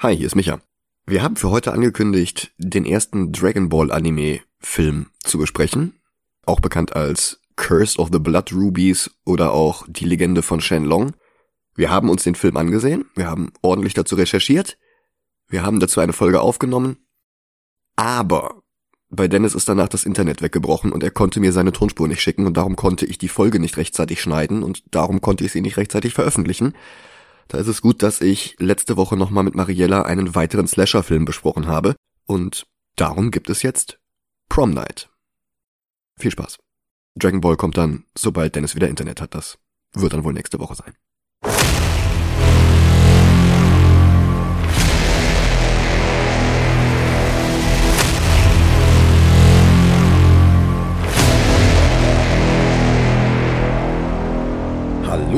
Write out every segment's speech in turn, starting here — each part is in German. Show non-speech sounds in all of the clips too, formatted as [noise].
Hi, hier ist Micha. Wir haben für heute angekündigt, den ersten Dragon Ball Anime Film zu besprechen, auch bekannt als Curse of the Blood Rubies oder auch Die Legende von Shenlong. Wir haben uns den Film angesehen, wir haben ordentlich dazu recherchiert, wir haben dazu eine Folge aufgenommen, aber bei Dennis ist danach das Internet weggebrochen und er konnte mir seine Tonspur nicht schicken und darum konnte ich die Folge nicht rechtzeitig schneiden und darum konnte ich sie nicht rechtzeitig veröffentlichen. Da ist es gut, dass ich letzte Woche nochmal mit Mariella einen weiteren Slasher-Film besprochen habe. Und darum gibt es jetzt Prom Night. Viel Spaß. Dragon Ball kommt dann, sobald Dennis wieder Internet hat. Das wird dann wohl nächste Woche sein.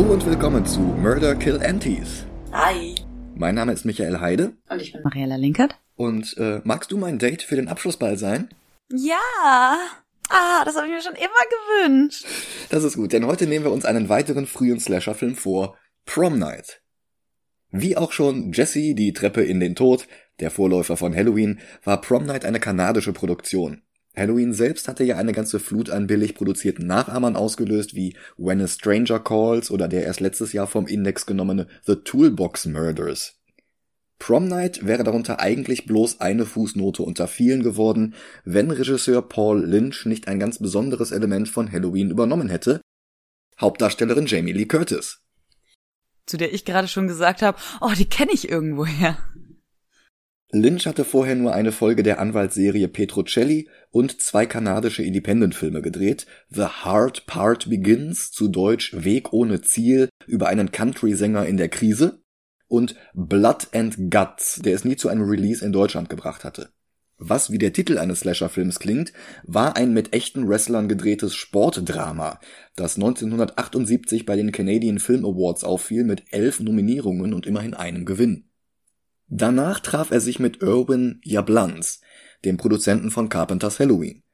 Hallo und willkommen zu Murder Kill Antis. Hi. Mein Name ist Michael Heide. Und ich bin Mariella Linkert. Und äh, magst du mein Date für den Abschlussball sein? Ja. Ah, das habe ich mir schon immer gewünscht. Das ist gut, denn heute nehmen wir uns einen weiteren frühen Slasher-Film vor, Prom Night. Wie auch schon Jesse, die Treppe in den Tod, der Vorläufer von Halloween, war Prom Night eine kanadische Produktion. Halloween selbst hatte ja eine ganze Flut an billig produzierten Nachahmern ausgelöst, wie When a Stranger Calls oder der erst letztes Jahr vom Index genommene The Toolbox Murders. Prom Night wäre darunter eigentlich bloß eine Fußnote unter vielen geworden, wenn Regisseur Paul Lynch nicht ein ganz besonderes Element von Halloween übernommen hätte. Hauptdarstellerin Jamie Lee Curtis. Zu der ich gerade schon gesagt habe, oh, die kenne ich irgendwoher. Lynch hatte vorher nur eine Folge der Anwaltsserie Petrocelli und zwei kanadische Independent-Filme gedreht, The Hard Part Begins, zu Deutsch Weg ohne Ziel, über einen Country-Sänger in der Krise, und Blood and Guts, der es nie zu einem Release in Deutschland gebracht hatte. Was wie der Titel eines Slasher-Films klingt, war ein mit echten Wrestlern gedrehtes Sportdrama, das 1978 bei den Canadian Film Awards auffiel mit elf Nominierungen und immerhin einem Gewinn. Danach traf er sich mit Irwin Yablans, dem Produzenten von Carpenters Halloween.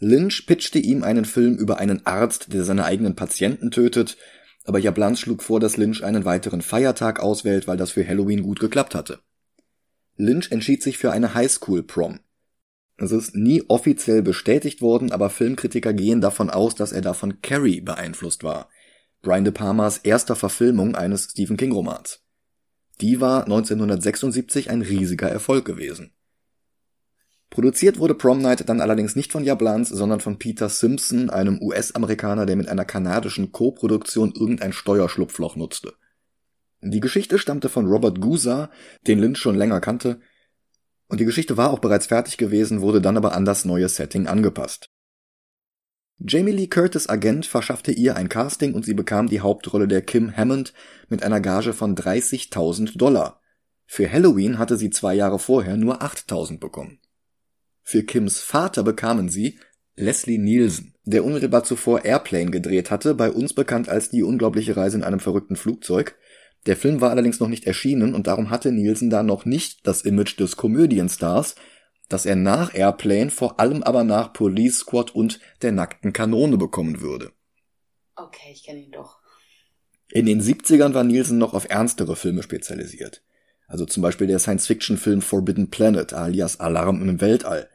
Lynch pitchte ihm einen Film über einen Arzt, der seine eigenen Patienten tötet, aber Yablans schlug vor, dass Lynch einen weiteren Feiertag auswählt, weil das für Halloween gut geklappt hatte. Lynch entschied sich für eine Highschool-Prom. Es ist nie offiziell bestätigt worden, aber Filmkritiker gehen davon aus, dass er davon Carrie beeinflusst war. Brian De Palmas erster Verfilmung eines Stephen King Romans. Die war 1976 ein riesiger Erfolg gewesen. Produziert wurde Prom Night dann allerdings nicht von Jablans, sondern von Peter Simpson, einem US-Amerikaner, der mit einer kanadischen Co-Produktion irgendein Steuerschlupfloch nutzte. Die Geschichte stammte von Robert Gusa, den Lynch schon länger kannte, und die Geschichte war auch bereits fertig gewesen, wurde dann aber an das neue Setting angepasst. Jamie Lee Curtis Agent verschaffte ihr ein Casting und sie bekam die Hauptrolle der Kim Hammond mit einer Gage von 30.000 Dollar. Für Halloween hatte sie zwei Jahre vorher nur 8.000 bekommen. Für Kims Vater bekamen sie Leslie Nielsen, der unmittelbar zuvor Airplane gedreht hatte, bei uns bekannt als die unglaubliche Reise in einem verrückten Flugzeug. Der Film war allerdings noch nicht erschienen und darum hatte Nielsen da noch nicht das Image des Komödienstars, das er nach Airplane, vor allem aber nach Police Squad und der nackten Kanone bekommen würde. Okay, ich kenne ihn doch. In den 70ern war Nielsen noch auf ernstere Filme spezialisiert. Also zum Beispiel der Science-Fiction-Film Forbidden Planet alias Alarm im Weltall.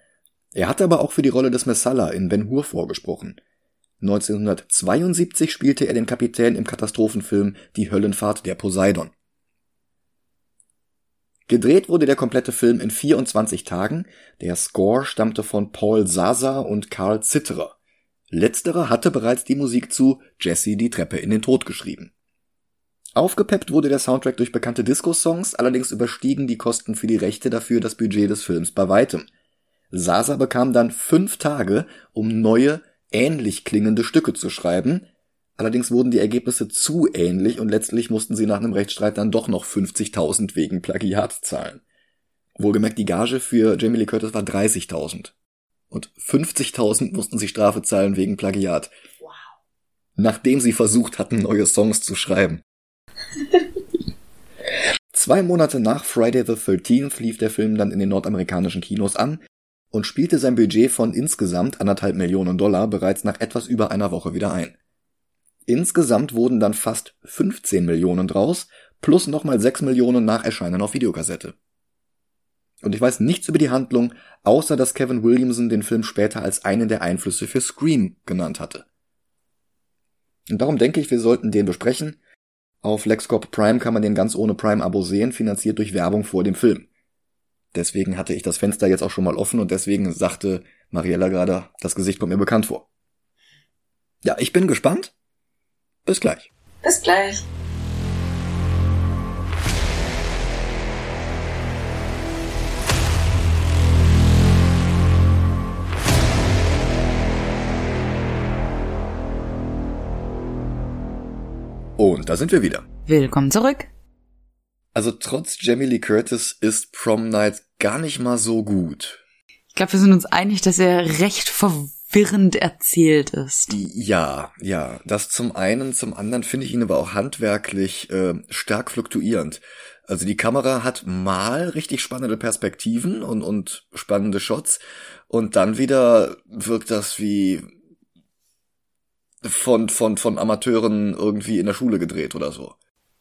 Er hatte aber auch für die Rolle des Messala in Ben Hur vorgesprochen. 1972 spielte er den Kapitän im Katastrophenfilm Die Höllenfahrt der Poseidon. Gedreht wurde der komplette Film in 24 Tagen. Der Score stammte von Paul Sasa und Karl Zitterer. Letzterer hatte bereits die Musik zu Jesse die Treppe in den Tod geschrieben. Aufgepeppt wurde der Soundtrack durch bekannte Disco-Songs, allerdings überstiegen die Kosten für die Rechte dafür das Budget des Films bei weitem. Sasa bekam dann fünf Tage, um neue, ähnlich klingende Stücke zu schreiben, Allerdings wurden die Ergebnisse zu ähnlich und letztlich mussten sie nach einem Rechtsstreit dann doch noch 50.000 wegen Plagiat zahlen. Wohlgemerkt, die Gage für Jamie Lee Curtis war 30.000. Und 50.000 mussten sie Strafe zahlen wegen Plagiat. Wow. Nachdem sie versucht hatten, neue Songs zu schreiben. [laughs] Zwei Monate nach Friday the 13th lief der Film dann in den nordamerikanischen Kinos an und spielte sein Budget von insgesamt anderthalb Millionen Dollar bereits nach etwas über einer Woche wieder ein. Insgesamt wurden dann fast 15 Millionen draus, plus nochmal 6 Millionen nach Erscheinen auf Videokassette. Und ich weiß nichts über die Handlung, außer dass Kevin Williamson den Film später als einen der Einflüsse für Scream genannt hatte. Und darum denke ich, wir sollten den besprechen. Auf LexCorp Prime kann man den ganz ohne Prime-Abo sehen, finanziert durch Werbung vor dem Film. Deswegen hatte ich das Fenster jetzt auch schon mal offen und deswegen sagte Mariella gerade, das Gesicht kommt mir bekannt vor. Ja, ich bin gespannt. Bis gleich. Bis gleich. Und da sind wir wieder. Willkommen zurück. Also trotz Jamie Lee Curtis ist Prom Night gar nicht mal so gut. Ich glaube, wir sind uns einig, dass er recht verwirrend erzählt ist. Ja, ja. Das zum einen, zum anderen finde ich ihn aber auch handwerklich äh, stark fluktuierend. Also die Kamera hat mal richtig spannende Perspektiven und, und spannende Shots und dann wieder wirkt das wie von, von, von Amateuren irgendwie in der Schule gedreht oder so.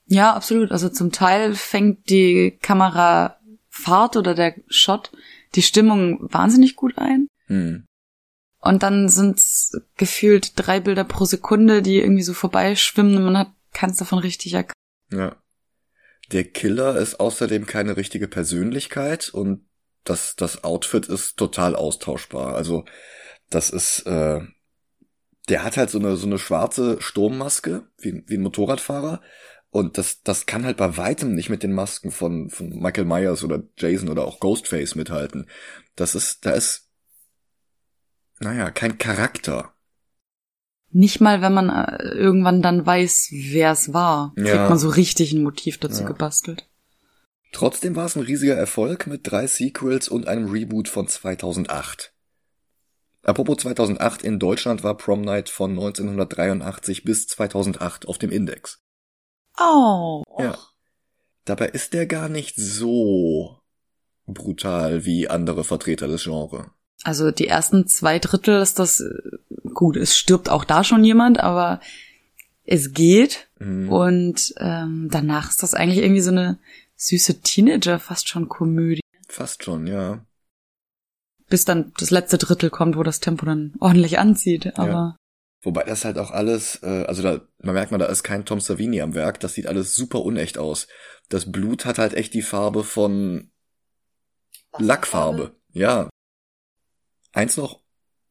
Ja, absolut. Also zum Teil fängt die Kamerafahrt oder der Shot die Stimmung wahnsinnig gut ein. Hm. Und dann sind's gefühlt drei Bilder pro Sekunde, die irgendwie so vorbeischwimmen und man hat keins davon richtig erkannt. Ja. Der Killer ist außerdem keine richtige Persönlichkeit und das, das Outfit ist total austauschbar. Also das ist, äh, der hat halt so eine, so eine schwarze Sturmmaske, wie, wie ein Motorradfahrer. Und das, das kann halt bei weitem nicht mit den Masken von, von Michael Myers oder Jason oder auch Ghostface mithalten. Das ist, da ist, naja, kein Charakter. Nicht mal, wenn man äh, irgendwann dann weiß, wer es war, kriegt Ja. man so richtig ein Motiv dazu Ja. gebastelt. Trotzdem war es ein riesiger Erfolg mit drei Sequels und einem Reboot von 2008. Apropos 2008, in Deutschland war Prom Night von 1983 bis 2008 auf dem Index. Oh. Ja. Dabei ist der gar nicht so brutal wie andere Vertreter des Genres. Also die ersten zwei Drittel ist das äh, gut. Es stirbt auch da schon jemand, aber es geht. Mhm. Und ähm, danach ist das eigentlich irgendwie so eine süße Teenager, fast schon Komödie. Fast schon, ja. Bis dann das letzte Drittel kommt, wo das Tempo dann ordentlich anzieht. Aber Wobei das halt auch alles, äh, also da, man merkt man, da ist kein Tom Savini am Werk, das sieht alles super unecht aus. Das Blut hat halt echt die Farbe von Lackfarbe. Ja. Eins noch,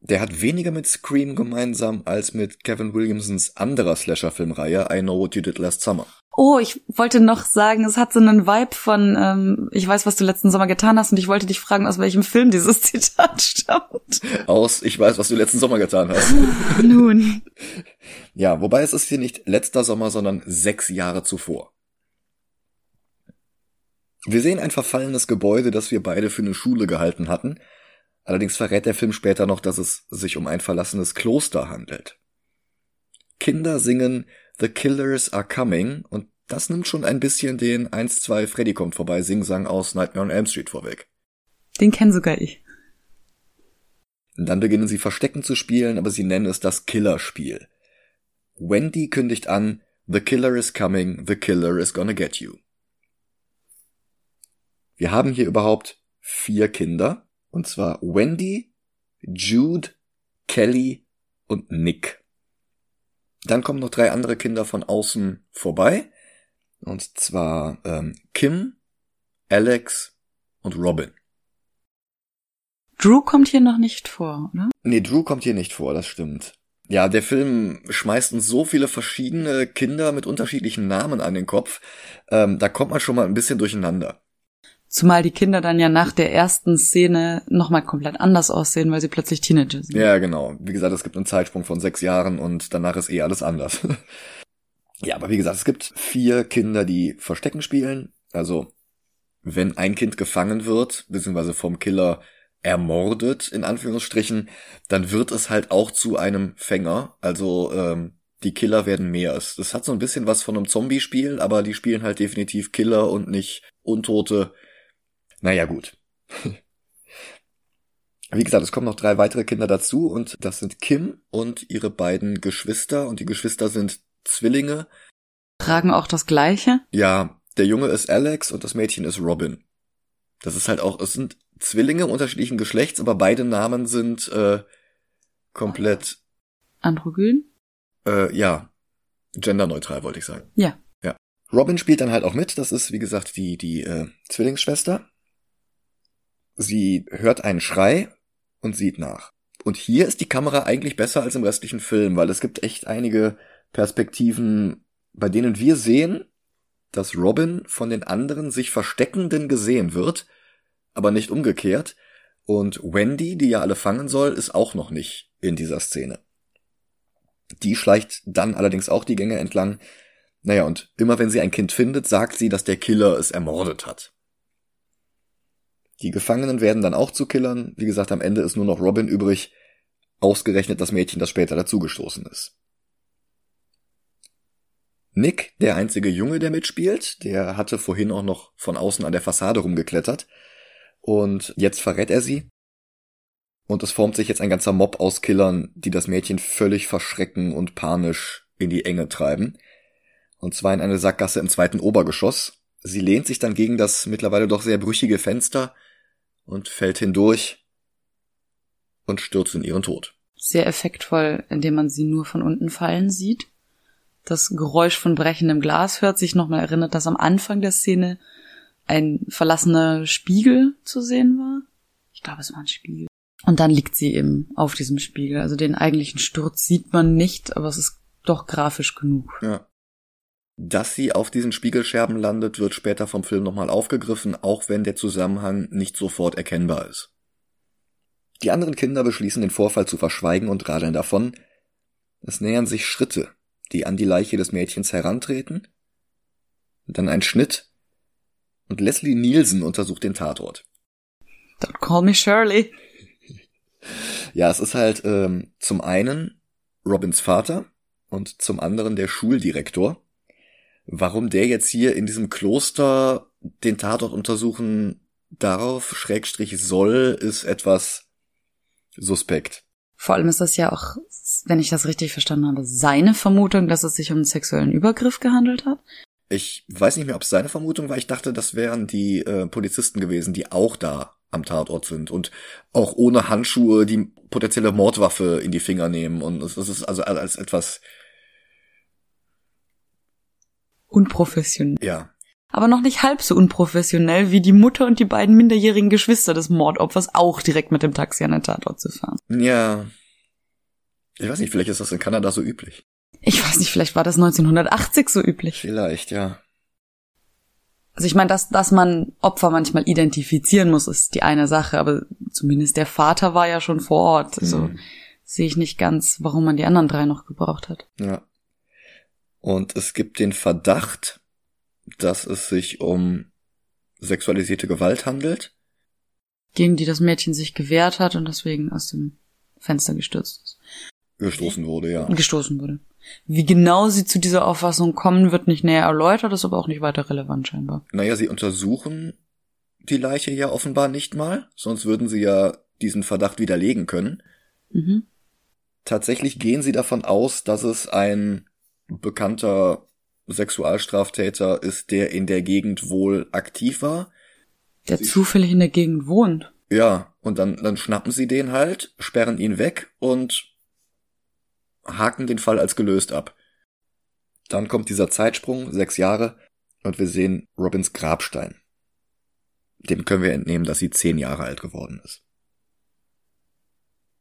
der hat weniger mit Scream gemeinsam als mit Kevin Williamsons anderer Slasher-Filmreihe I Know What You Did Last Summer. Oh, ich wollte noch sagen, es hat so einen Vibe von, ähm, ich weiß, was du letzten Sommer getan hast und ich wollte dich fragen, aus welchem Film dieses [laughs] Zitat stammt. Aus, ich weiß, was du letzten Sommer getan hast. [laughs] Nun. Ja, wobei es ist hier nicht letzter Sommer, sondern sechs Jahre zuvor. Wir sehen ein verfallenes Gebäude, das wir beide für eine Schule gehalten hatten. Allerdings verrät der Film später noch, dass es sich um ein verlassenes Kloster handelt. Kinder singen The Killers Are Coming und das nimmt schon ein bisschen den 1-2 Freddy kommt vorbei Singsang aus Nightmare on Elm Street vorweg. Den kenn sogar ich. Dann beginnen sie Verstecken zu spielen, aber sie nennen es das Killerspiel. Wendy kündigt an, The Killer is coming, the Killer is gonna get you. Wir haben hier überhaupt vier Kinder, und zwar Wendy, Jude, Kelly und Nick. Dann kommen noch drei andere Kinder von außen vorbei, und zwar ähm, Kim, Alex und Robin. Drew kommt hier noch nicht vor, oder? Nee, Drew kommt hier nicht vor, das stimmt. Ja, der Film schmeißt uns so viele verschiedene Kinder mit unterschiedlichen Namen an den Kopf. Ähm, da kommt man schon mal ein bisschen durcheinander. Zumal die Kinder dann ja nach der ersten Szene nochmal komplett anders aussehen, weil sie plötzlich Teenager sind. Ja, genau. Wie gesagt, es gibt einen Zeitsprung von sechs Jahren und danach ist eh alles anders. [laughs] ja, aber wie gesagt, es gibt vier Kinder, die Verstecken spielen. Also, wenn ein Kind gefangen wird, beziehungsweise vom Killer ermordet, in Anführungsstrichen, dann wird es halt auch zu einem Fänger. Also, ähm, die Killer werden mehr. Es- Das hat so ein bisschen was von einem Zombie-Spiel, aber die spielen halt definitiv Killer und nicht Untote. Naja, gut. Wie gesagt, es kommen noch drei weitere Kinder dazu und das sind Kim und ihre beiden Geschwister und die Geschwister sind Zwillinge. Tragen auch das Gleiche. Ja, der Junge ist Alex und das Mädchen ist Robin. Das ist halt auch, es sind Zwillinge unterschiedlichen Geschlechts, aber beide Namen sind äh, komplett. Androgyn? Äh, ja. Genderneutral, wollte ich sagen. Ja. Ja. Robin spielt dann halt auch mit. Das ist, wie gesagt, die, die äh, Zwillingsschwester. Sie hört einen Schrei und sieht nach. Und hier ist die Kamera eigentlich besser als im restlichen Film, weil es gibt echt einige Perspektiven, bei denen wir sehen, dass Robin von den anderen sich Versteckenden gesehen wird, aber nicht umgekehrt. Und Wendy, die ja alle fangen soll, ist auch noch nicht in dieser Szene. Die schleicht dann allerdings auch die Gänge entlang. Naja, und immer wenn sie ein Kind findet, sagt sie, dass der Killer es ermordet hat. Die Gefangenen werden dann auch zu Killern. Wie gesagt, am Ende ist nur noch Robin übrig, ausgerechnet das Mädchen, das später dazugestoßen ist. Nick, der einzige Junge, der mitspielt, der hatte vorhin auch noch von außen an der Fassade rumgeklettert. Und jetzt verrät er sie. Und es formt sich jetzt ein ganzer Mob aus Killern, die das Mädchen völlig verschrecken und panisch in die Enge treiben. Und zwar in eine Sackgasse im zweiten Obergeschoss. Sie lehnt sich dann gegen das mittlerweile doch sehr brüchige Fenster und fällt hindurch und stürzt in ihren Tod. Sehr effektvoll, indem man sie nur von unten fallen sieht. Das Geräusch von brechendem Glas hört sich nochmal erinnert, dass am Anfang der Szene ein verlassener Spiegel zu sehen war. Ich glaube, es war ein Spiegel. Und dann liegt sie eben auf diesem Spiegel. Also den eigentlichen Sturz sieht man nicht, aber es ist doch grafisch genug. Ja. Dass sie auf diesen Spiegelscherben landet, wird später vom Film nochmal aufgegriffen, auch wenn der Zusammenhang nicht sofort erkennbar ist. Die anderen Kinder beschließen den Vorfall zu verschweigen und radeln davon. Es nähern sich Schritte, die an die Leiche des Mädchens herantreten. Dann ein Schnitt und Leslie Nielsen untersucht den Tatort. Don't call me Shirley. Ja, es ist halt ähm, zum einen Robins Vater und zum anderen der Schuldirektor. Warum der jetzt hier in diesem Kloster den Tatort untersuchen darauf, Schrägstrich soll, ist etwas suspekt. Vor allem ist das ja auch, wenn ich das richtig verstanden habe, seine Vermutung, dass es sich um einen sexuellen Übergriff gehandelt hat. Ich weiß nicht mehr, ob es seine Vermutung war. Ich dachte, das wären die äh, Polizisten gewesen, die auch da am Tatort sind und auch ohne Handschuhe die potenzielle Mordwaffe in die Finger nehmen. Und es ist also als etwas unprofessionell. Ja. Aber noch nicht halb so unprofessionell wie die Mutter und die beiden minderjährigen Geschwister des Mordopfers auch direkt mit dem Taxi an den Tatort zu fahren. Ja. Ich weiß nicht, vielleicht ist das in Kanada so üblich. Ich weiß nicht, vielleicht war das 1980 so üblich. Vielleicht, ja. Also ich meine, dass, dass man Opfer manchmal identifizieren muss, ist die eine Sache, aber zumindest der Vater war ja schon vor Ort. Also mhm. sehe ich nicht ganz, warum man die anderen drei noch gebraucht hat. Ja. Und es gibt den Verdacht, dass es sich um sexualisierte Gewalt handelt. Gegen die das Mädchen sich gewehrt hat und deswegen aus dem Fenster gestürzt ist. Gestoßen wurde, ja. Gestoßen wurde. Wie genau sie zu dieser Auffassung kommen, wird nicht näher erläutert, ist aber auch nicht weiter relevant scheinbar. Naja, sie untersuchen die Leiche ja offenbar nicht mal, sonst würden sie ja diesen Verdacht widerlegen können. Mhm. Tatsächlich gehen sie davon aus, dass es ein bekannter Sexualstraftäter ist, der in der Gegend wohl aktiv war. Der sie zufällig in der Gegend wohnt. Ja, und dann, dann schnappen sie den halt, sperren ihn weg und haken den Fall als gelöst ab. Dann kommt dieser Zeitsprung, sechs Jahre, und wir sehen Robins Grabstein. Dem können wir entnehmen, dass sie zehn Jahre alt geworden ist.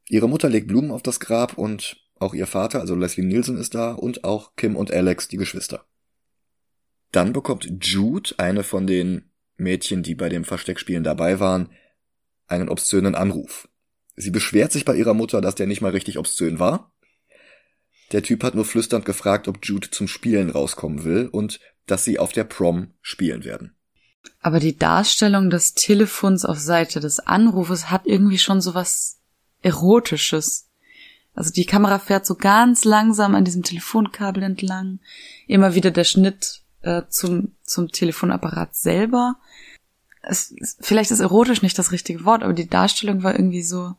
Ihre Mutter legt Blumen auf das Grab und auch ihr Vater, also Leslie Nielsen, ist da und auch Kim und Alex, die Geschwister. Dann bekommt Jude, eine von den Mädchen, die bei dem Versteckspielen dabei waren, einen obszönen Anruf. Sie beschwert sich bei ihrer Mutter, dass der nicht mal richtig obszön war der Typ hat nur flüsternd gefragt, ob Jude zum Spielen rauskommen will und dass sie auf der Prom spielen werden. Aber die Darstellung des Telefons auf Seite des Anrufes hat irgendwie schon so was Erotisches. Also die Kamera fährt so ganz langsam an diesem Telefonkabel entlang. Immer wieder der Schnitt äh, zum, zum Telefonapparat selber. Es, vielleicht ist erotisch nicht das richtige Wort, aber die Darstellung war irgendwie so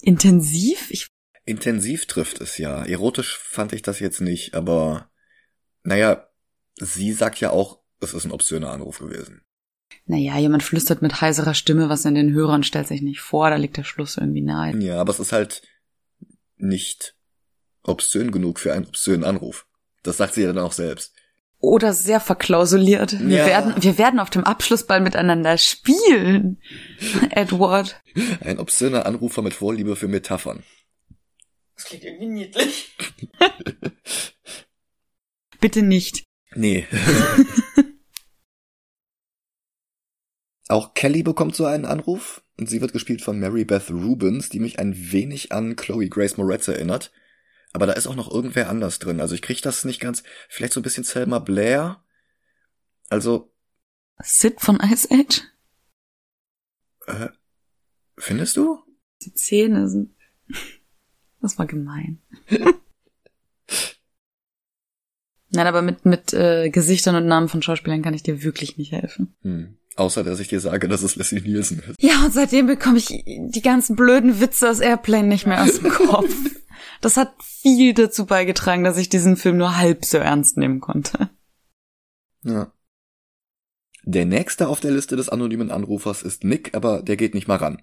intensiv. Ich Intensiv trifft es ja. Erotisch fand ich das jetzt nicht, aber naja, sie sagt ja auch, es ist ein obszöner Anruf gewesen. Naja, jemand flüstert mit heiserer Stimme was in den Hörer und stellt sich nicht vor, da liegt der Schluss irgendwie nahe. Ja, aber es ist halt nicht obszön genug für einen obszönen Anruf. Das sagt sie ja dann auch selbst. Oder sehr verklausuliert. Wir, Ja. werden, wir werden auf dem Abschlussball miteinander spielen, [laughs] Edward. Ein obszöner Anrufer mit Vorliebe für Metaphern. Das klingt irgendwie niedlich. [laughs] Bitte nicht. Nee. [laughs] Auch Kelly bekommt so einen Anruf und sie wird gespielt von Mary Beth Rubens, die mich ein wenig an Chloe Grace Moretz erinnert. Aber da ist auch noch irgendwer anders drin. Also ich krieg das nicht ganz. Vielleicht so ein bisschen Selma Blair. Also, Sid von Ice Age? äh, findest du? Die Zähne sind. [laughs] Das war gemein. [laughs] Nein, aber mit, mit äh, Gesichtern und Namen von Schauspielern kann ich dir wirklich nicht helfen. Hm. Außer, dass ich dir sage, dass es Leslie Nielsen ist. Ja, und seitdem bekomme ich die ganzen blöden Witze aus Airplane nicht mehr aus dem Kopf. [laughs] Das hat viel dazu beigetragen, dass ich diesen Film nur halb so ernst nehmen konnte. Ja. Der nächste auf der Liste des anonymen Anrufers ist Nick, aber der geht nicht mal ran.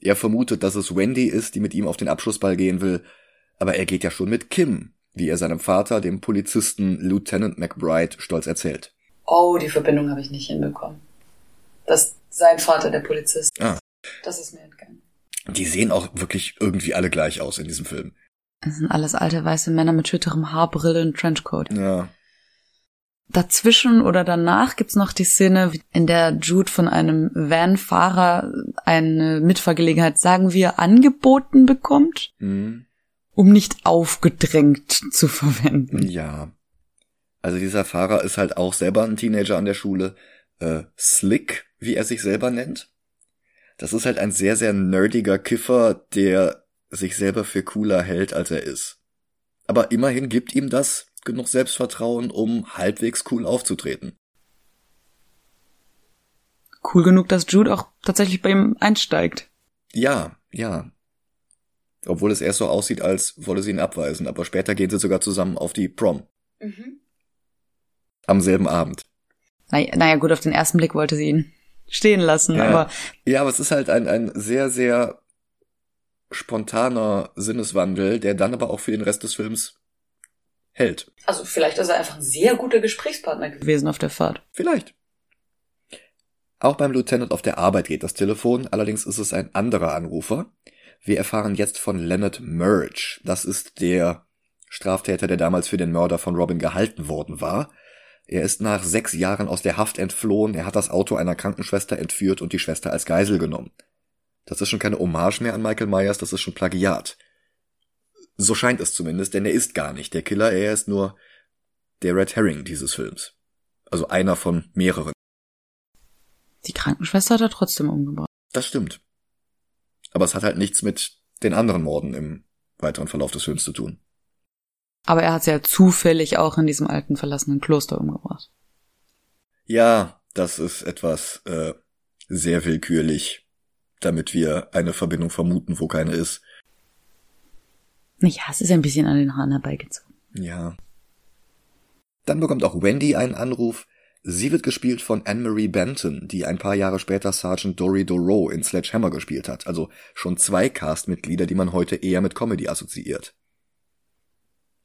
Er vermutet, dass es Wendy ist, die mit ihm auf den Abschlussball gehen will, aber er geht ja schon mit Kim, wie er seinem Vater, dem Polizisten Lieutenant McBride, stolz erzählt. Oh, die Verbindung habe ich nicht hinbekommen. Das sein Vater der Polizist. Ah. Das ist mir entgangen. Die sehen auch wirklich irgendwie alle gleich aus in diesem Film. Das sind alles alte weiße Männer mit schütterem Haar, Brille und Trenchcoat. Ja. Dazwischen oder danach gibt's noch die Szene, in der Jude von einem Van-Fahrer eine Mitfahrgelegenheit, sagen wir, angeboten bekommt, Hm. um nicht aufgedrängt zu verwenden. Ja. Also dieser Fahrer ist halt auch selber ein Teenager an der Schule. Äh, Slick, wie er sich selber nennt. Das ist halt ein sehr, sehr nerdiger Kiffer, der sich selber für cooler hält, als er ist. Aber immerhin gibt ihm das genug Selbstvertrauen, um halbwegs cool aufzutreten. Cool genug, dass Jude auch tatsächlich bei ihm einsteigt. Ja, ja. Obwohl es erst so aussieht, als wolle sie ihn abweisen, aber später gehen sie sogar zusammen auf die Prom. Am selben Abend. Naja, naja, gut, auf den ersten Blick wollte sie ihn stehen lassen, Ja. aber Ja, aber es ist halt ein, ein sehr, sehr spontaner Sinneswandel, der dann aber auch für den Rest des Films hält. also vielleicht ist er einfach ein sehr guter Gesprächspartner gewesen auf der Fahrt. Vielleicht. Auch beim Lieutenant auf der Arbeit geht das Telefon, allerdings ist es ein anderer Anrufer. Wir erfahren jetzt von Leonard Murch. Das ist der Straftäter, der damals für den Mörder von Robin gehalten worden war. Er ist nach sechs Jahren aus der Haft entflohen, er hat das Auto einer Krankenschwester entführt und die Schwester als Geisel genommen. Das ist schon keine Hommage mehr an Michael Myers, das ist schon Plagiat. So scheint es zumindest, denn er ist gar nicht der Killer, er ist nur der Red Herring dieses Films. Also einer von mehreren. Die Krankenschwester hat er trotzdem umgebracht. Das stimmt. Aber es hat halt nichts mit den anderen Morden im weiteren Verlauf des Films zu tun. Aber er hat sie ja zufällig auch in diesem alten verlassenen Kloster umgebracht. Ja, das ist etwas äh, sehr willkürlich, damit wir eine Verbindung vermuten, wo keine ist. Ja, es ist ein bisschen an den Haaren herbeigezogen. Ja. Dann bekommt auch Wendy einen Anruf. Sie wird gespielt von Anne-Marie Benton, die ein paar Jahre später Sergeant Dory Dorough in Sledgehammer gespielt hat. Also schon zwei Castmitglieder, die man heute eher mit Comedy assoziiert.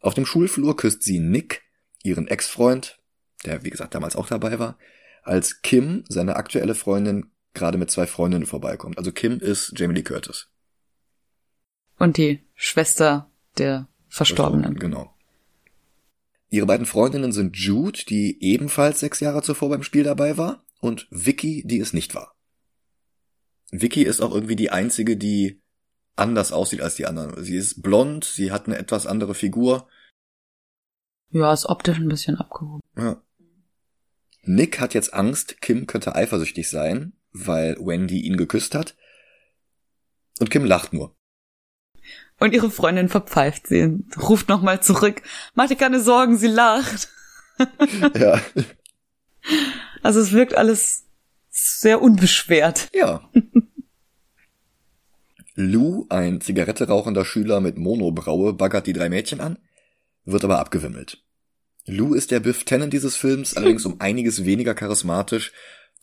Auf dem Schulflur küsst sie Nick, ihren Ex-Freund, der wie gesagt damals auch dabei war, als Kim, seine aktuelle Freundin, gerade mit zwei Freundinnen vorbeikommt. Also Kim ist Jamie Lee Curtis. Und die Schwester der Verstorbenen. Genau. Ihre beiden Freundinnen sind Jude, die ebenfalls sechs Jahre zuvor beim Spiel dabei war, und Vicky, die es nicht war. Vicky ist auch irgendwie die einzige, die anders aussieht als die anderen. Sie ist blond, sie hat eine etwas andere Figur. Ja, ist optisch ein bisschen abgehoben. Ja. Nick hat jetzt Angst, Kim könnte eifersüchtig sein, weil Wendy ihn geküsst hat. Und Kim lacht nur. Und ihre Freundin verpfeift sie und ruft nochmal zurück. Mach dir keine Sorgen, sie lacht. [laughs] ja. Also es wirkt alles sehr unbeschwert. Ja. Lou, ein Zigarette rauchender Schüler mit Monobraue, baggert die drei Mädchen an, wird aber abgewimmelt. Lou ist der Biff Tannen dieses Films, [laughs] allerdings um einiges weniger charismatisch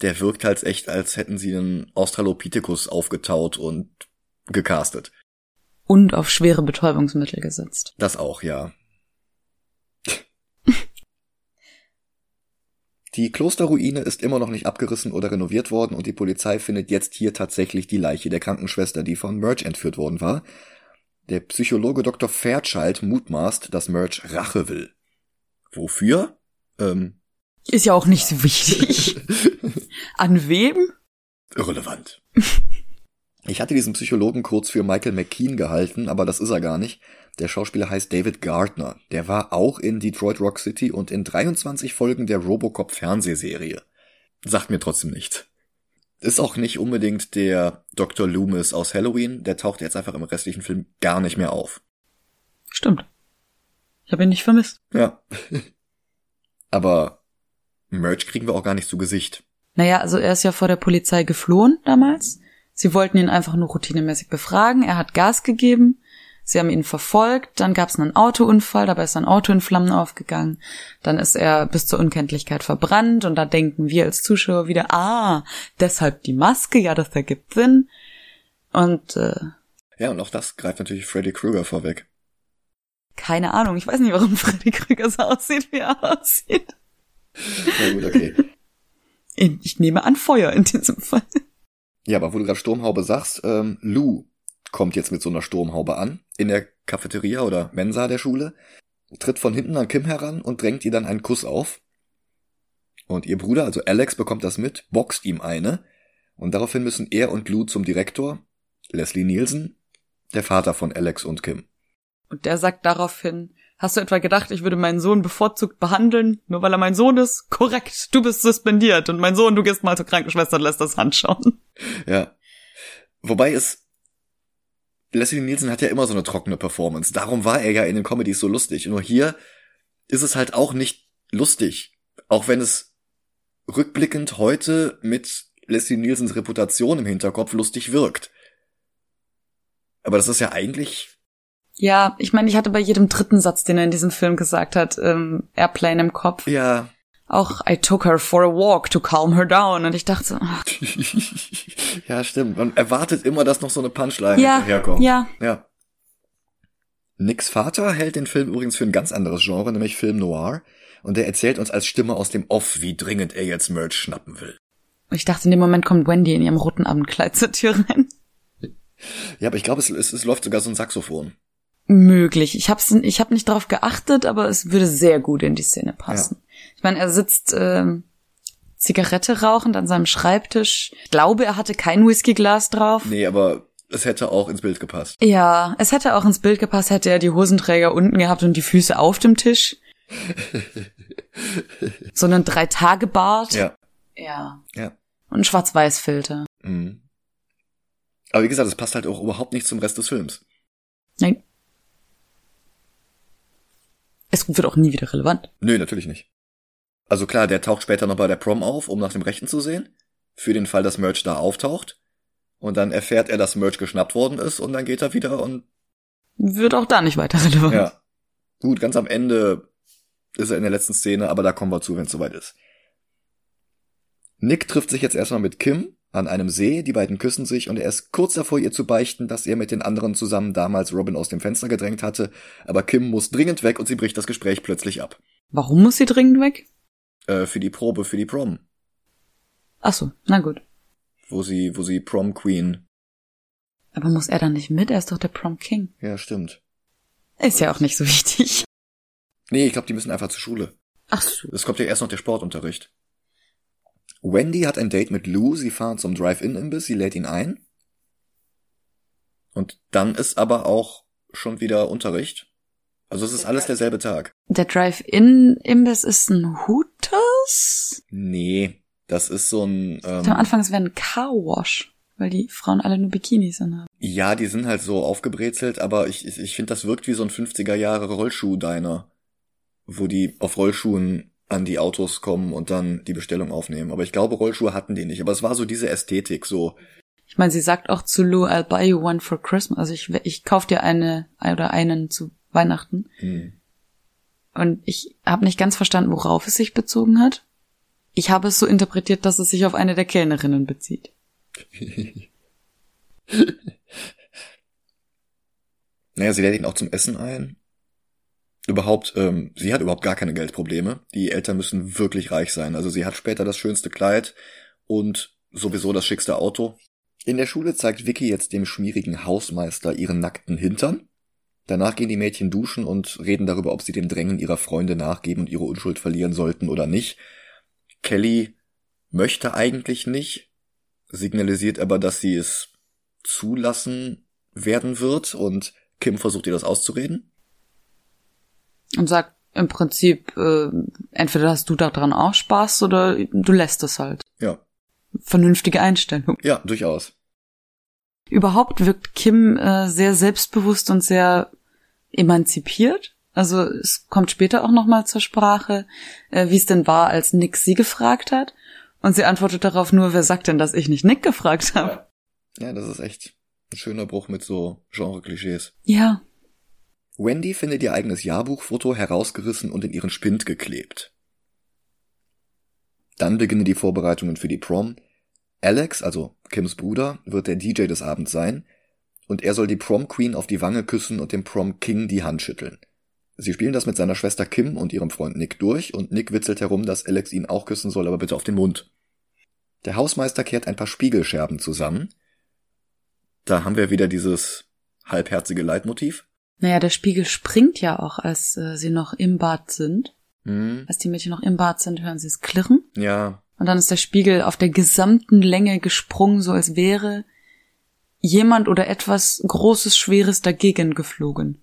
der wirkt halt echt, als hätten sie einen Australopithecus aufgetaut und gecastet. Und auf schwere Betäubungsmittel gesetzt. Das auch, ja. Die Klosterruine ist immer noch nicht abgerissen oder renoviert worden und die Polizei findet jetzt hier tatsächlich die Leiche der Krankenschwester, die von Merch entführt worden war. Der Psychologe Dr. Fairchild mutmaßt, dass Merch Rache will. Wofür? Ähm. Ist ja auch nicht so wichtig. [laughs] An wem? Irrelevant. Ich hatte diesen Psychologen kurz für Michael McKean gehalten, aber das ist er gar nicht. Der Schauspieler heißt David Gardner. Der war auch in Detroit Rock City und in 23 Folgen der Robocop Fernsehserie. Sagt mir trotzdem nichts. Ist auch nicht unbedingt der Dr. Loomis aus Halloween. Der taucht jetzt einfach im restlichen Film gar nicht mehr auf. Stimmt. Ich habe ihn nicht vermisst. Ja. [laughs] aber Merch kriegen wir auch gar nicht zu Gesicht. Naja, also er ist ja vor der Polizei geflohen damals. Sie wollten ihn einfach nur routinemäßig befragen. Er hat Gas gegeben. Sie haben ihn verfolgt. Dann gab es einen Autounfall. Dabei ist sein Auto in Flammen aufgegangen. Dann ist er bis zur Unkenntlichkeit verbrannt. Und da denken wir als Zuschauer wieder, ah, deshalb die Maske. Ja, das ergibt Sinn. Und äh, ja, und auch das greift natürlich Freddy Krueger vorweg. Keine Ahnung. Ich weiß nicht, warum [laughs] Freddy Krueger so aussieht, wie er aussieht. Na gut, okay. Ich nehme an Feuer in diesem Fall. Ja, aber wo du gerade Sturmhaube sagst, ähm, Lou kommt jetzt mit so einer Sturmhaube an, in der Cafeteria oder Mensa der Schule, tritt von hinten an Kim heran und drängt ihr dann einen Kuss auf. Und ihr Bruder, also Alex, bekommt das mit, boxt ihm eine, und daraufhin müssen er und Lou zum Direktor, Leslie Nielsen, der Vater von Alex und Kim. Und der sagt daraufhin, Hast du etwa gedacht, ich würde meinen Sohn bevorzugt behandeln, nur weil er mein Sohn ist? Korrekt, du bist suspendiert und mein Sohn, du gehst mal zur Krankenschwester und lässt das anschauen. Ja. Wobei es Leslie Nielsen hat ja immer so eine trockene Performance. Darum war er ja in den Comedies so lustig. Nur hier ist es halt auch nicht lustig. Auch wenn es rückblickend heute mit Leslie Nielsens Reputation im Hinterkopf lustig wirkt. Aber das ist ja eigentlich ja, ich meine, ich hatte bei jedem dritten Satz, den er in diesem Film gesagt hat, ähm, Airplane im Kopf. Ja. Auch I took her for a walk to calm her down. Und ich dachte so, ach. [laughs] ja, stimmt. Man erwartet immer, dass noch so eine Punchline ja, hinterherkommt. Ja. Ja. Nicks Vater hält den Film übrigens für ein ganz anderes Genre, nämlich Film Noir. Und er erzählt uns als Stimme aus dem Off, wie dringend er jetzt Merch schnappen will. Ich dachte, in dem Moment kommt Wendy in ihrem roten Abendkleid zur Tür rein. Ja, aber ich glaube, es, es, es läuft sogar so ein Saxophon möglich. Ich habe ich hab nicht darauf geachtet, aber es würde sehr gut in die Szene passen. Ja. Ich meine, er sitzt ähm, Zigarette rauchend an seinem Schreibtisch. Ich glaube, er hatte kein Whiskyglas drauf. Nee, aber es hätte auch ins Bild gepasst. Ja, es hätte auch ins Bild gepasst, hätte er die Hosenträger unten gehabt und die Füße auf dem Tisch. [laughs] so einen Drei-Tage-Bart. Ja. Ja. Ja. Und ein Schwarz-Weiß-Filter. Mhm. Aber wie gesagt, es passt halt auch überhaupt nicht zum Rest des Films. Nein. Es wird auch nie wieder relevant. Nö, natürlich nicht. Also klar, der taucht später noch bei der Prom auf, um nach dem Rechten zu sehen. Für den Fall, dass Merch da auftaucht. Und dann erfährt er, dass Merch geschnappt worden ist und dann geht er wieder und. Wird auch da nicht weiter relevant. Ja. Gut, ganz am Ende ist er in der letzten Szene, aber da kommen wir zu, wenn es soweit ist. Nick trifft sich jetzt erstmal mit Kim, an einem See, die beiden küssen sich und er ist kurz davor, ihr zu beichten, dass er mit den anderen zusammen damals Robin aus dem Fenster gedrängt hatte, aber Kim muss dringend weg und sie bricht das Gespräch plötzlich ab. Warum muss sie dringend weg? Äh, für die Probe, für die Prom. Ach so, na gut. Wo sie, wo sie Prom Queen. Aber muss er dann nicht mit? Er ist doch der Prom King. Ja, stimmt. Ist ja auch nicht so wichtig. Nee, ich glaube, die müssen einfach zur Schule. Ach so. Es kommt ja erst noch der Sportunterricht. Wendy hat ein Date mit Lou, sie fahren zum Drive-In-Imbiss, sie lädt ihn ein. Und dann ist aber auch schon wieder Unterricht. Also es ist alles derselbe Tag. Der Drive-In-Imbiss ist ein Hooters? Nee, das ist so ein... Ähm, Am Anfang es wäre ein Car-Wash, weil die Frauen alle nur Bikinis haben. Ja, die sind halt so aufgebrezelt, aber ich, ich, ich finde, das wirkt wie so ein 50er Jahre Rollschuh-Diner, wo die auf Rollschuhen an die Autos kommen und dann die Bestellung aufnehmen. Aber ich glaube, Rollschuhe hatten die nicht. Aber es war so diese Ästhetik, so. Ich meine, sie sagt auch zu Lou, I'll buy you one for Christmas. Also ich, ich kauf dir eine oder einen zu Weihnachten. Hm. Und ich habe nicht ganz verstanden, worauf es sich bezogen hat. Ich habe es so interpretiert, dass es sich auf eine der Kellnerinnen bezieht. [laughs] naja, sie lädt ihn auch zum Essen ein. Überhaupt, ähm, sie hat überhaupt gar keine Geldprobleme. Die Eltern müssen wirklich reich sein. Also sie hat später das schönste Kleid und sowieso das schickste Auto. In der Schule zeigt Vicky jetzt dem schmierigen Hausmeister ihren nackten Hintern. Danach gehen die Mädchen duschen und reden darüber, ob sie dem Drängen ihrer Freunde nachgeben und ihre Unschuld verlieren sollten oder nicht. Kelly möchte eigentlich nicht, signalisiert aber, dass sie es zulassen werden wird und Kim versucht ihr das auszureden. Und sagt im Prinzip, äh, entweder hast du daran auch Spaß oder du lässt es halt. Ja. Vernünftige Einstellung. Ja, durchaus. Überhaupt wirkt Kim äh, sehr selbstbewusst und sehr emanzipiert. Also es kommt später auch nochmal zur Sprache, äh, wie es denn war, als Nick sie gefragt hat. Und sie antwortet darauf nur, wer sagt denn, dass ich nicht Nick gefragt habe? Ja, das ist echt ein schöner Bruch mit so Genre-Klischees. Ja. Wendy findet ihr eigenes Jahrbuchfoto herausgerissen und in ihren Spind geklebt. Dann beginnen die Vorbereitungen für die Prom. Alex, also Kims Bruder, wird der DJ des Abends sein und er soll die Prom Queen auf die Wange küssen und dem Prom King die Hand schütteln. Sie spielen das mit seiner Schwester Kim und ihrem Freund Nick durch und Nick witzelt herum, dass Alex ihn auch küssen soll, aber bitte auf den Mund. Der Hausmeister kehrt ein paar Spiegelscherben zusammen. Da haben wir wieder dieses halbherzige Leitmotiv. Naja, der Spiegel springt ja auch, als äh, sie noch im Bad sind. Hm. Als die Mädchen noch im Bad sind, hören sie es klirren. Ja. Und dann ist der Spiegel auf der gesamten Länge gesprungen, so als wäre jemand oder etwas Großes, Schweres dagegen geflogen.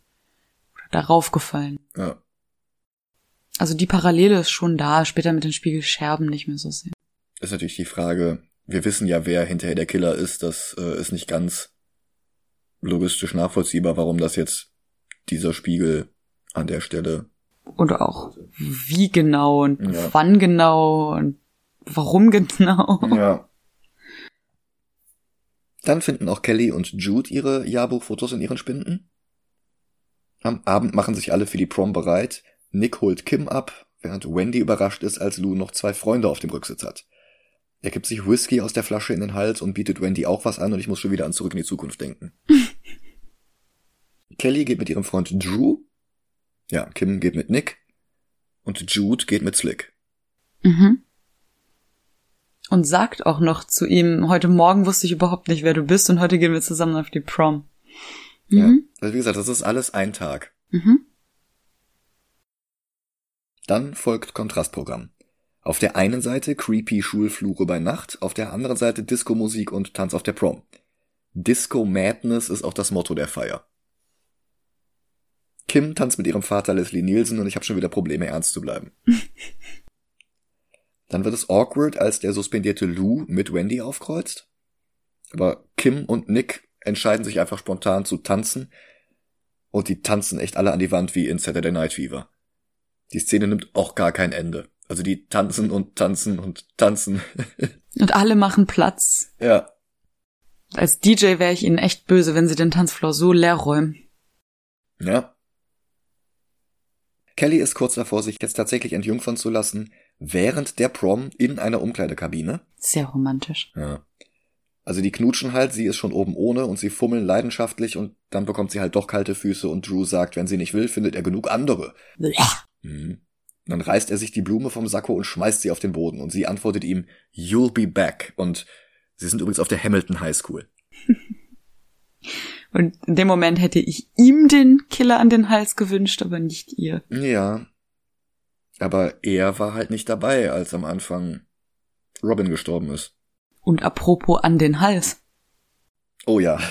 Oder darauf gefallen. Ja. Also die Parallele ist schon da, später mit den Spiegelscherben nicht mehr so sehr. Ist natürlich die Frage, wir wissen ja, wer hinterher der Killer ist, das äh, ist nicht ganz logistisch nachvollziehbar, warum das jetzt dieser Spiegel an der Stelle. Und auch wie genau und Ja. wann genau und warum [laughs] genau. Ja. Dann finden auch Kelly und Jude ihre Jahrbuchfotos in ihren Spinden. Am Abend machen sich alle für die Prom bereit. Nick holt Kim ab, während Wendy überrascht ist, als Lou noch zwei Freunde auf dem Rücksitz hat. Er gibt sich Whisky aus der Flasche in den Hals und bietet Wendy auch was an und ich muss schon wieder an Zurück in die Zukunft denken. [laughs] Kelly geht mit ihrem Freund Drew. Ja, Kim geht mit Nick. Und Jude geht mit Slick. Mhm. Und sagt auch noch zu ihm, heute Morgen wusste ich überhaupt nicht, wer du bist und heute gehen wir zusammen auf die Prom. Ja. Mhm. Also wie gesagt, das ist alles ein Tag. Mhm. Dann folgt Kontrastprogramm. Auf der einen Seite creepy Schulflure bei Nacht, auf der anderen Seite Disco-Musik und Tanz auf der Prom. Disco Madness ist auch das Motto der Feier. Kim tanzt mit ihrem Vater Leslie Nielsen und ich habe schon wieder Probleme, ernst zu bleiben. [laughs] Dann wird es awkward, als der suspendierte Lou mit Wendy aufkreuzt. Aber Kim und Nick entscheiden sich einfach spontan zu tanzen. Und die tanzen echt alle an die Wand wie in Saturday Night Fever. Die Szene nimmt auch gar kein Ende. Also die tanzen und tanzen und tanzen. [laughs] Und alle machen Platz. ja. Als DJ wäre ich ihnen echt böse, wenn sie den Tanzfloor so leer räumen. Ja. Kelly ist kurz davor, sich jetzt tatsächlich entjungfern zu lassen, während der Prom in einer Umkleidekabine. Sehr romantisch. Ja. Also die knutschen halt, sie ist schon oben ohne und sie fummeln leidenschaftlich und dann bekommt sie halt doch kalte Füße und Drew sagt, wenn sie nicht will, findet er genug andere. Mhm. Dann reißt er sich die Blume vom Sakko und schmeißt sie auf den Boden und sie antwortet ihm, You'll be back. Und sie sind übrigens auf der Hamilton High School. [laughs] Und in dem Moment hätte ich ihm den Killer an den Hals gewünscht, aber nicht ihr. Ja. Aber er war halt nicht dabei, als am Anfang Robin gestorben ist. Und apropos an den Hals. Oh ja. [laughs]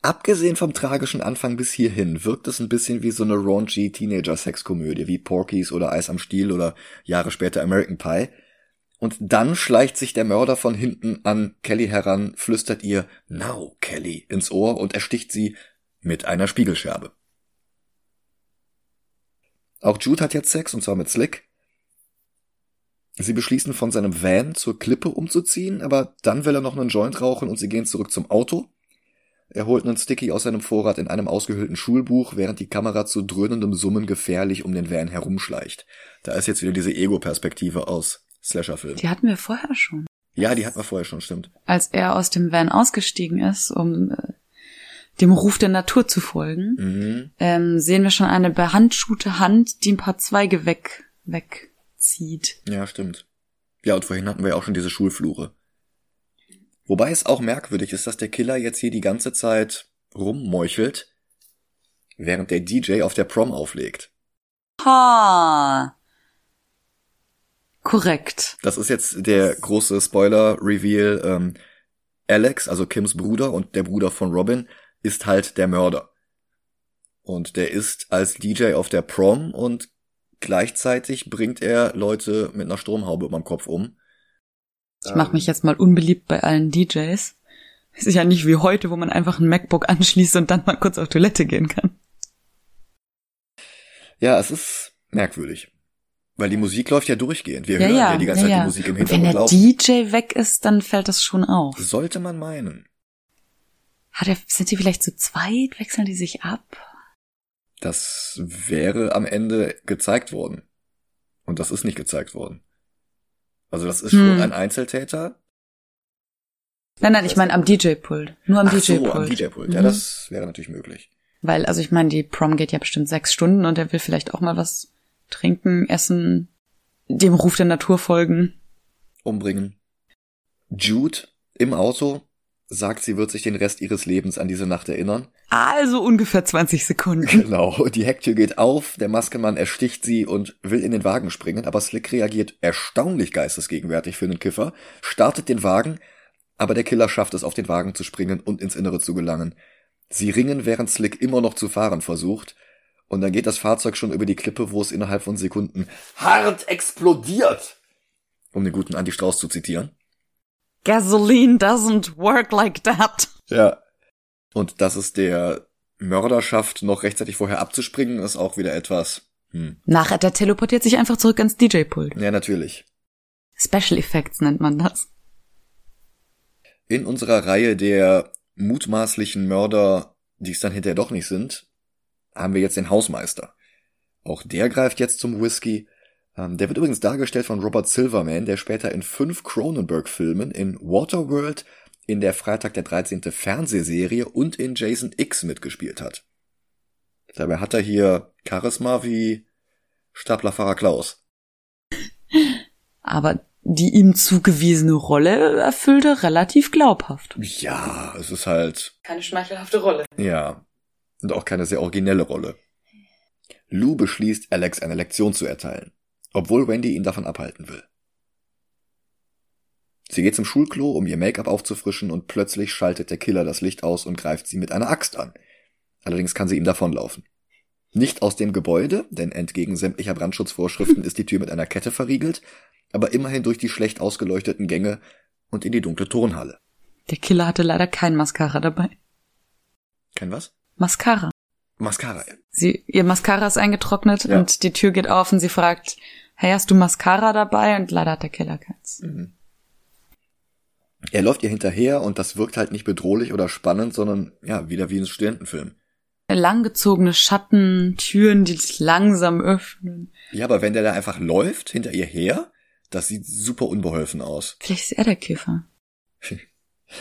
Abgesehen vom tragischen Anfang bis hierhin wirkt es ein bisschen wie so eine raunchy Teenager-Sexkomödie wie Porky's oder Eis am Stiel oder Jahre später American Pie. Und dann schleicht sich der Mörder von hinten an Kelly heran, flüstert ihr Now, Kelly ins Ohr und ersticht sie mit einer Spiegelscherbe. Auch Jude hat jetzt Sex und zwar mit Slick. Sie beschließen von seinem Van zur Klippe umzuziehen, aber dann will er noch einen Joint rauchen und sie gehen zurück zum Auto. Er holt einen Sticky aus seinem Vorrat in einem ausgehöhlten Schulbuch, während die Kamera zu dröhnendem Summen gefährlich um den Van herumschleicht. Da ist jetzt wieder diese Ego-Perspektive aus Slasher-Filmen. Die hatten wir vorher schon. Ja, die hatten wir vorher schon, stimmt. Als er aus dem Van ausgestiegen ist, um äh, dem Ruf der Natur zu folgen, Mhm. ähm, sehen wir schon eine behandschuhte Hand, die ein paar Zweige weg, wegzieht. Ja, stimmt. Ja, und vorhin hatten wir ja auch schon diese Schulflure. Wobei es auch merkwürdig ist, dass der Killer jetzt hier die ganze Zeit rummeuchelt, während der DJ auf der Prom auflegt. Ha! Korrekt. Das ist jetzt der große Spoiler-Reveal. Ähm, Alex, also Kims Bruder und der Bruder von Robin, ist halt der Mörder. Und der ist als DJ auf der Prom und gleichzeitig bringt er Leute mit einer Stromhaube über dem Kopf um. Ich mache mich jetzt mal unbeliebt bei allen DJs. Es ist ja nicht wie heute, wo man einfach ein MacBook anschließt und dann mal kurz auf Toilette gehen kann. Ja, es ist merkwürdig. Weil die Musik läuft ja durchgehend. Wir Ja, hören ja, ja, die ganze ja, Zeit die Musik im Und Wenn Hintergrund der laufen. DJ weg ist, dann fällt das schon auf. Sollte man meinen. Hat er, sind sie vielleicht zu zweit? Wechseln die sich ab? Das wäre am Ende gezeigt worden. Und das ist nicht gezeigt worden. Also das ist schon Hm. ein Einzeltäter. Nein, nein, ich meine am DJ-Pult. Nur am Ach so, DJ-Pult. am DJ-Pult. Ja, Mhm. das wäre natürlich möglich. Weil, also ich meine, die Prom geht ja bestimmt sechs Stunden und er will vielleicht auch mal was trinken, essen, dem Ruf der Natur folgen. Umbringen. Jude im Auto sagt, sie wird sich den Rest ihres Lebens an diese Nacht erinnern. Also ungefähr 20 Sekunden. [laughs] [laughs] Genau, die Hecktür geht auf, der Maskenmann ersticht sie und will in den Wagen springen, aber Slick reagiert erstaunlich geistesgegenwärtig für einen Kiffer, startet den Wagen, aber der Killer schafft es, auf den Wagen zu springen und ins Innere zu gelangen. Sie ringen, während Slick immer noch zu fahren versucht, und dann geht das Fahrzeug schon über die Klippe, wo es innerhalb von Sekunden hart explodiert, um den guten Andy Strauß zu zitieren. Gasoline doesn't work like that. Ja. Und dass es der Mörder schafft, noch rechtzeitig vorher abzuspringen, ist auch wieder etwas, hm. Nachher, der teleportiert sich einfach zurück ans DJ-Pult. Ja, natürlich. Special Effects nennt man das. In unserer Reihe der mutmaßlichen Mörder, die es dann hinterher doch nicht sind, haben wir jetzt den Hausmeister. Auch der greift jetzt zum Whisky. Ähm, der wird übrigens dargestellt von Robert Silverman, der später in fünf Cronenberg-Filmen, in Waterworld, in der Freitag der 13. Fernsehserie und in Jason X mitgespielt hat. Dabei hat er hier Charisma wie Staplerfahrer Klaus. Aber die ihm zugewiesene Rolle erfüllt er relativ glaubhaft. Ja, es ist halt Keine schmeichelhafte Rolle. Ja. Und auch keine sehr originelle Rolle. Lou beschließt, Alex eine Lektion zu erteilen, obwohl Wendy ihn davon abhalten will. Sie geht zum Schulklo, um ihr Make-up aufzufrischen und plötzlich schaltet der Killer das Licht aus und greift sie mit einer Axt an. Allerdings kann sie ihm davonlaufen. Nicht aus dem Gebäude, denn entgegen sämtlicher Brandschutzvorschriften ist die Tür mit einer Kette verriegelt, aber immerhin durch die schlecht ausgeleuchteten Gänge und in die dunkle Turnhalle. Der Killer hatte leider kein Mascara dabei. Kein was? Mascara. Mascara. Sie, ihr Mascara ist eingetrocknet Ja. und die Tür geht auf und sie fragt, hey, hast du Mascara dabei? Und leider hat der Killer keins. Mhm. Er läuft ihr hinterher und das wirkt halt nicht bedrohlich oder spannend, sondern ja, wieder wie ein Studentenfilm. Langgezogene Schatten, Türen, die sich langsam öffnen. Ja, aber wenn der da einfach läuft, hinter ihr her, das sieht super unbeholfen aus. Vielleicht ist er der Kiffer. [laughs]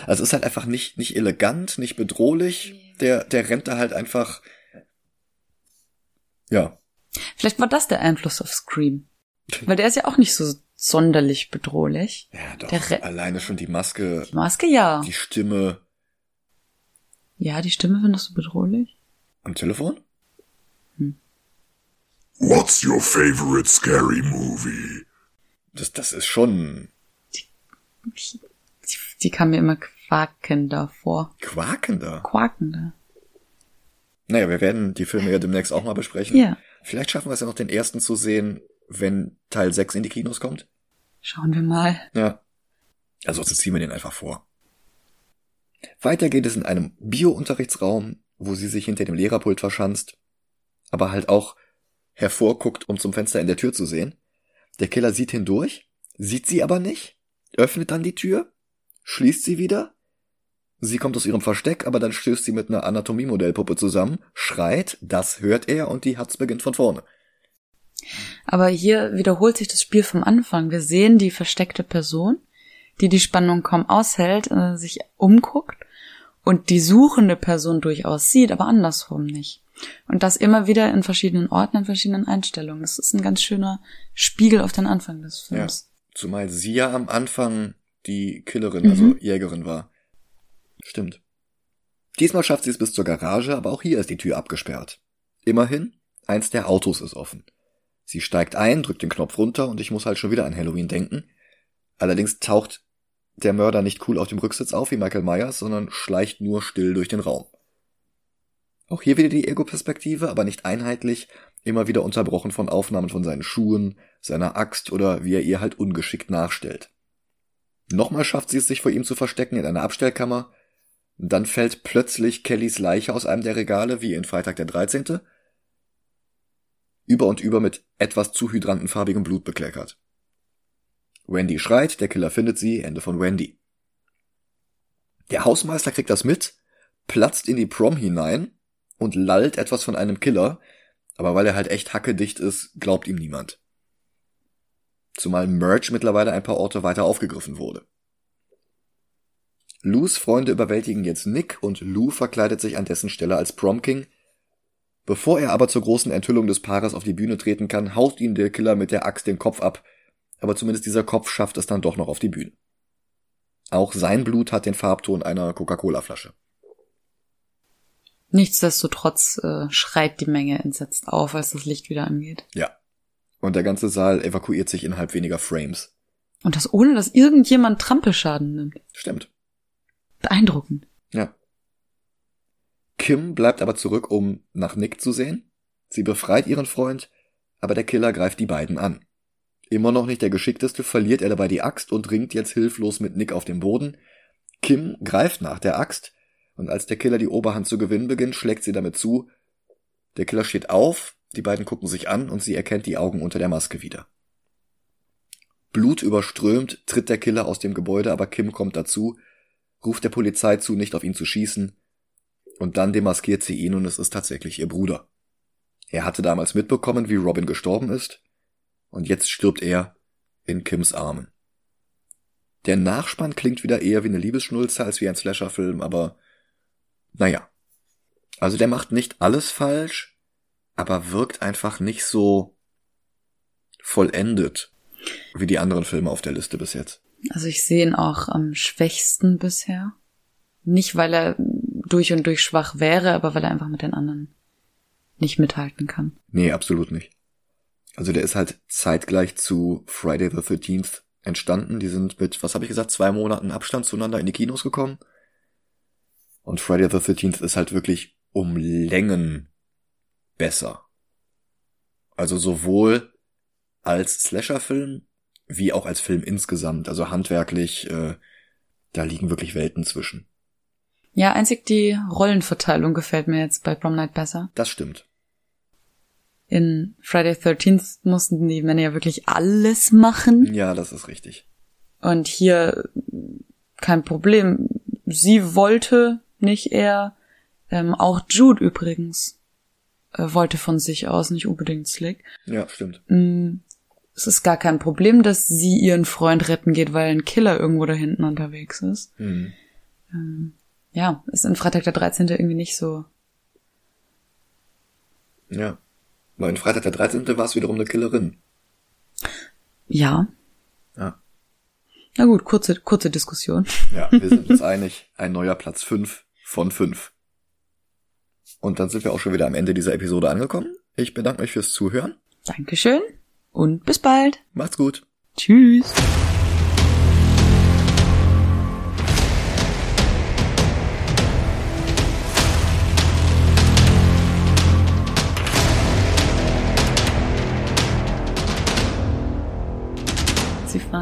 Also ist halt einfach nicht, nicht elegant, nicht bedrohlich. Der, der rennt da halt einfach, ja. Vielleicht war das der Einfluss auf Scream. Weil der ist ja auch nicht so sonderlich bedrohlich. Ja, doch. Alleine schon die Maske, Die Maske ja. die Stimme Ja, die Stimme findest du bedrohlich? am Telefon? What's your favorite scary movie? Das, das ist schon Die, die kam mir immer quakender vor. quakender. Quakender. Naja, wir werden die Filme ja demnächst auch mal besprechen. Ja. Vielleicht schaffen wir es ja noch den ersten zu sehen, wenn Teil 6 in die Kinos kommt. Schauen wir mal. Ja. Also sonst ziehen wir den einfach vor. Weiter geht es in einem Bio-Unterrichtsraum, wo sie sich hinter dem Lehrerpult verschanzt, aber halt auch hervorguckt, um zum Fenster in der Tür zu sehen. Der Killer sieht hindurch, sieht sie aber nicht, öffnet dann die Tür, schließt sie wieder Sie kommt aus ihrem Versteck, aber dann stößt sie mit einer Anatomiemodellpuppe zusammen, schreit, das hört er und die Hatz beginnt von vorne. Aber hier wiederholt sich das Spiel vom Anfang. Wir sehen die versteckte Person, die die Spannung kaum aushält, äh, sich umguckt und die suchende Person durchaus sieht, aber andersrum nicht. Und das immer wieder in verschiedenen Orten, in verschiedenen Einstellungen. Das ist ein ganz schöner Spiegel auf den Anfang des Films. Ja. Zumal sie ja am Anfang die Killerin, also mhm. Jägerin war. Stimmt. Diesmal schafft sie es bis zur Garage, aber auch hier ist die Tür abgesperrt. Immerhin, eins der Autos ist offen. Sie steigt ein, drückt den Knopf runter und ich muss halt schon wieder an Halloween denken. Allerdings taucht der Mörder nicht cool auf dem Rücksitz auf wie Michael Myers, sondern schleicht nur still durch den Raum. Auch hier wieder die Ego-Perspektive, aber nicht einheitlich, immer wieder unterbrochen von Aufnahmen von seinen Schuhen, seiner Axt oder wie er ihr halt ungeschickt nachstellt. Nochmal schafft sie es, sich vor ihm zu verstecken in einer Abstellkammer. Dann fällt plötzlich Kellys Leiche aus einem der Regale, wie in Freitag der 13. Über und über mit etwas zu hydrantenfarbigem Blut bekleckert. Wendy schreit, der Killer findet sie, Ende von Wendy. Der Hausmeister kriegt das mit, platzt in die Prom hinein und lallt etwas von einem Killer, aber weil er halt echt hackedicht ist, glaubt ihm niemand. Zumal Merch mittlerweile ein paar Orte weiter aufgegriffen wurde. Lus Freunde überwältigen jetzt Nick und Lou verkleidet sich an dessen Stelle als Prom King. Bevor er aber zur großen Enthüllung des Paares auf die Bühne treten kann, haut ihn der Killer mit der Axt den Kopf ab, aber zumindest dieser Kopf schafft es dann doch noch auf die Bühne. Auch sein Blut hat den Farbton einer Coca-Cola-Flasche. Nichtsdestotrotz äh, schreit die Menge entsetzt auf, als das Licht wieder angeht. Ja. Und der ganze Saal evakuiert sich innerhalb weniger Frames. Und das ohne, dass irgendjemand Trampelschaden nimmt. Stimmt. Beeindruckend. Kim bleibt aber zurück, um nach Nick zu sehen. Sie befreit ihren Freund, aber der Killer greift die beiden an. Immer noch nicht der geschickteste, verliert er dabei die Axt und ringt jetzt hilflos mit Nick auf dem Boden. Kim greift nach der Axt, und als der Killer die Oberhand zu gewinnen beginnt, schlägt sie damit zu. Der Killer steht auf, die beiden gucken sich an und sie erkennt die Augen unter der Maske wieder. Blut überströmt tritt der Killer aus dem Gebäude, aber Kim kommt dazu, ruft der Polizei zu, nicht auf ihn zu schießen, und dann demaskiert sie ihn und es ist tatsächlich ihr Bruder. Er hatte damals mitbekommen, wie Robin gestorben ist, und jetzt stirbt er in Kims Armen. Der Nachspann klingt wieder eher wie eine Liebesschnulze als wie ein Slasher-Film, aber naja. Also der macht nicht alles falsch, aber wirkt einfach nicht so vollendet wie die anderen Filme auf der Liste bis jetzt. Also ich sehe ihn auch am schwächsten bisher. Nicht, weil er durch und durch schwach wäre, aber weil er einfach mit den anderen nicht mithalten kann. Nee, absolut nicht. Also der ist halt zeitgleich zu Friday the 13th entstanden. Die sind mit, was habe ich gesagt, zwei Monaten Abstand zueinander in die Kinos gekommen. Und Friday the 13th ist halt wirklich um Längen besser. Also sowohl als Slasher-Film wie auch als Film insgesamt. Also handwerklich, äh, da liegen wirklich Welten zwischen. Ja, einzig die Rollenverteilung gefällt mir jetzt bei Prom Night besser. Das stimmt. In Friday 13th mussten die Männer ja wirklich alles machen. Ja, das ist richtig. Und hier kein Problem. Sie wollte nicht er. Ähm, auch Jude übrigens äh, wollte von sich aus nicht unbedingt Slick. Ja, stimmt. Mm, es ist gar kein Problem, dass sie ihren Freund retten geht, weil ein Killer irgendwo da hinten unterwegs ist. Mhm. Ähm, ja, ist in Freitag der 13. irgendwie nicht so. Ja. Weil in Freitag der 13. war es wiederum eine Killerin. Ja. Ja. Na gut, kurze, kurze Diskussion. Ja, wir sind uns [laughs] einig. Ein neuer Platz 5 von 5. Und dann sind wir auch schon wieder am Ende dieser Episode angekommen. Ich bedanke mich fürs Zuhören. Dankeschön und bis bald. Macht's gut. Tschüss.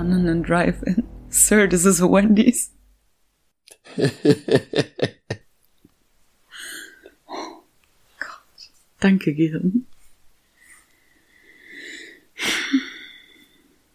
Dunnan and Drive in. sir, this is a Wendy's. [laughs] oh, Gott, danke Gehirn.